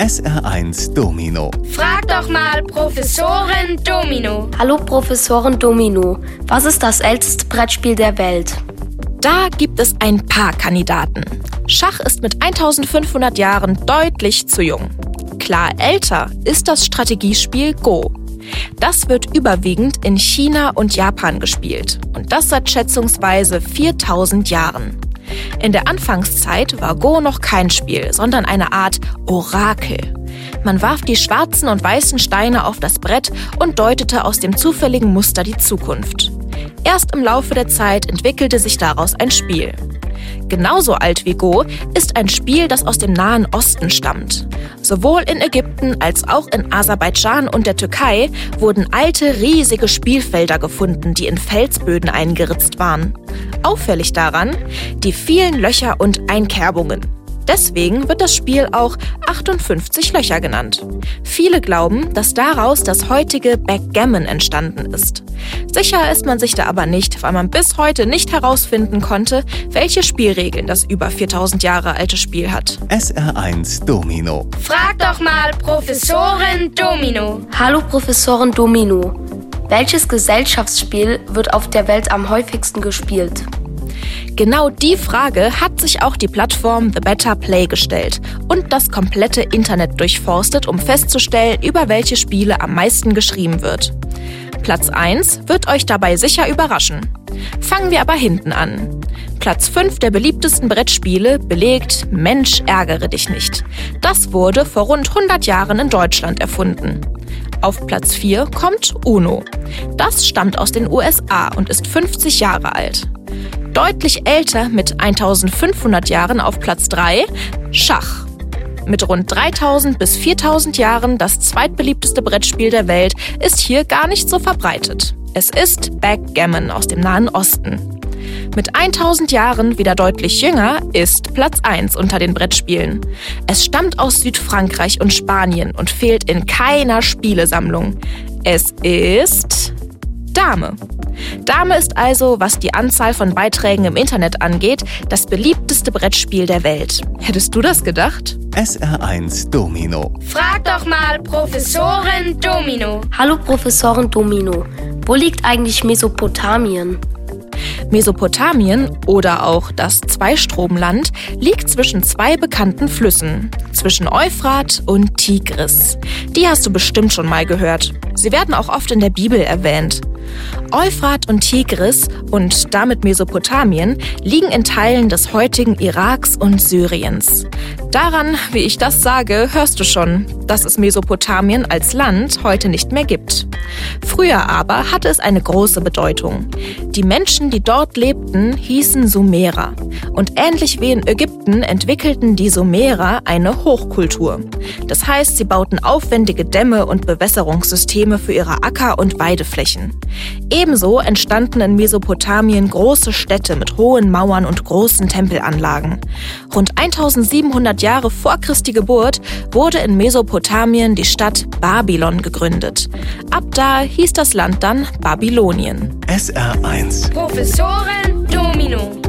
SR1 Domino. Frag doch mal Professorin Domino. Hallo Professorin Domino, was ist das älteste Brettspiel der Welt? Da gibt es ein paar Kandidaten. Schach ist mit 1500 Jahren deutlich zu jung. Klar älter ist das Strategiespiel Go. Das wird überwiegend in China und Japan gespielt und das seit schätzungsweise 4000 Jahren. In der Anfangszeit war Go noch kein Spiel, sondern eine Art Orakel. Man warf die schwarzen und weißen Steine auf das Brett und deutete aus dem zufälligen Muster die Zukunft. Erst im Laufe der Zeit entwickelte sich daraus ein Spiel. Genauso alt wie Go ist ein Spiel, das aus dem Nahen Osten stammt. Sowohl in Ägypten als auch in Aserbaidschan und der Türkei wurden alte, riesige Spielfelder gefunden, die in Felsböden eingeritzt waren. Auffällig daran die vielen Löcher und Einkerbungen. Deswegen wird das Spiel auch 58 Löcher genannt. Viele glauben, dass daraus das heutige Backgammon entstanden ist. Sicher ist man sich da aber nicht, weil man bis heute nicht herausfinden konnte, welche Spielregeln das über 4000 Jahre alte Spiel hat. SR1 Domino. Frag doch mal Professorin Domino. Hallo Professorin Domino, welches Gesellschaftsspiel wird auf der Welt am häufigsten gespielt? Genau die Frage hat sich auch die Plattform The Better Play gestellt und das komplette Internet durchforstet, um festzustellen, über welche Spiele am meisten geschrieben wird. Platz 1 wird euch dabei sicher überraschen. Fangen wir aber hinten an. Platz 5 der beliebtesten Brettspiele belegt Mensch ärgere dich nicht. Das wurde vor rund 100 Jahren in Deutschland erfunden. Auf Platz 4 kommt Uno. Das stammt aus den USA und ist 50 Jahre alt. Deutlich älter mit 1500 Jahren auf Platz 3 Schach. Mit rund 3000 bis 4000 Jahren das zweitbeliebteste Brettspiel der Welt ist hier gar nicht so verbreitet. Es ist Backgammon aus dem Nahen Osten. Mit 1000 Jahren wieder deutlich jünger ist Platz 1 unter den Brettspielen. Es stammt aus Südfrankreich und Spanien und fehlt in keiner Spielesammlung. Es ist Dame. Dame ist also, was die Anzahl von Beiträgen im Internet angeht, das beliebteste Brettspiel der Welt. Hättest du das gedacht? SR1 Domino. Frag doch mal Professorin Domino. Hallo Professorin Domino, wo liegt eigentlich Mesopotamien? Mesopotamien oder auch das Zweistromland liegt zwischen zwei bekannten Flüssen, zwischen Euphrat und Tigris. Die hast du bestimmt schon mal gehört. Sie werden auch oft in der Bibel erwähnt. Euphrat und Tigris und damit Mesopotamien liegen in Teilen des heutigen Iraks und Syriens. Daran, wie ich das sage, hörst du schon, dass es Mesopotamien als Land heute nicht mehr gibt. Früher aber hatte es eine große Bedeutung. Die Menschen, die dort lebten, hießen Sumerer. Und ähnlich wie in Ägypten entwickelten die Sumerer eine Hochkultur. Das heißt, sie bauten aufwendige Dämme und Bewässerungssysteme für ihre Acker- und Weideflächen. Ebenso entstanden in Mesopotamien große Städte mit hohen Mauern und großen Tempelanlagen. Rund 1700 Jahre vor Christi Geburt wurde in Mesopotamien die Stadt Babylon gegründet. Ab da hieß das Land dann Babylonien. SR1 Professorin Domino.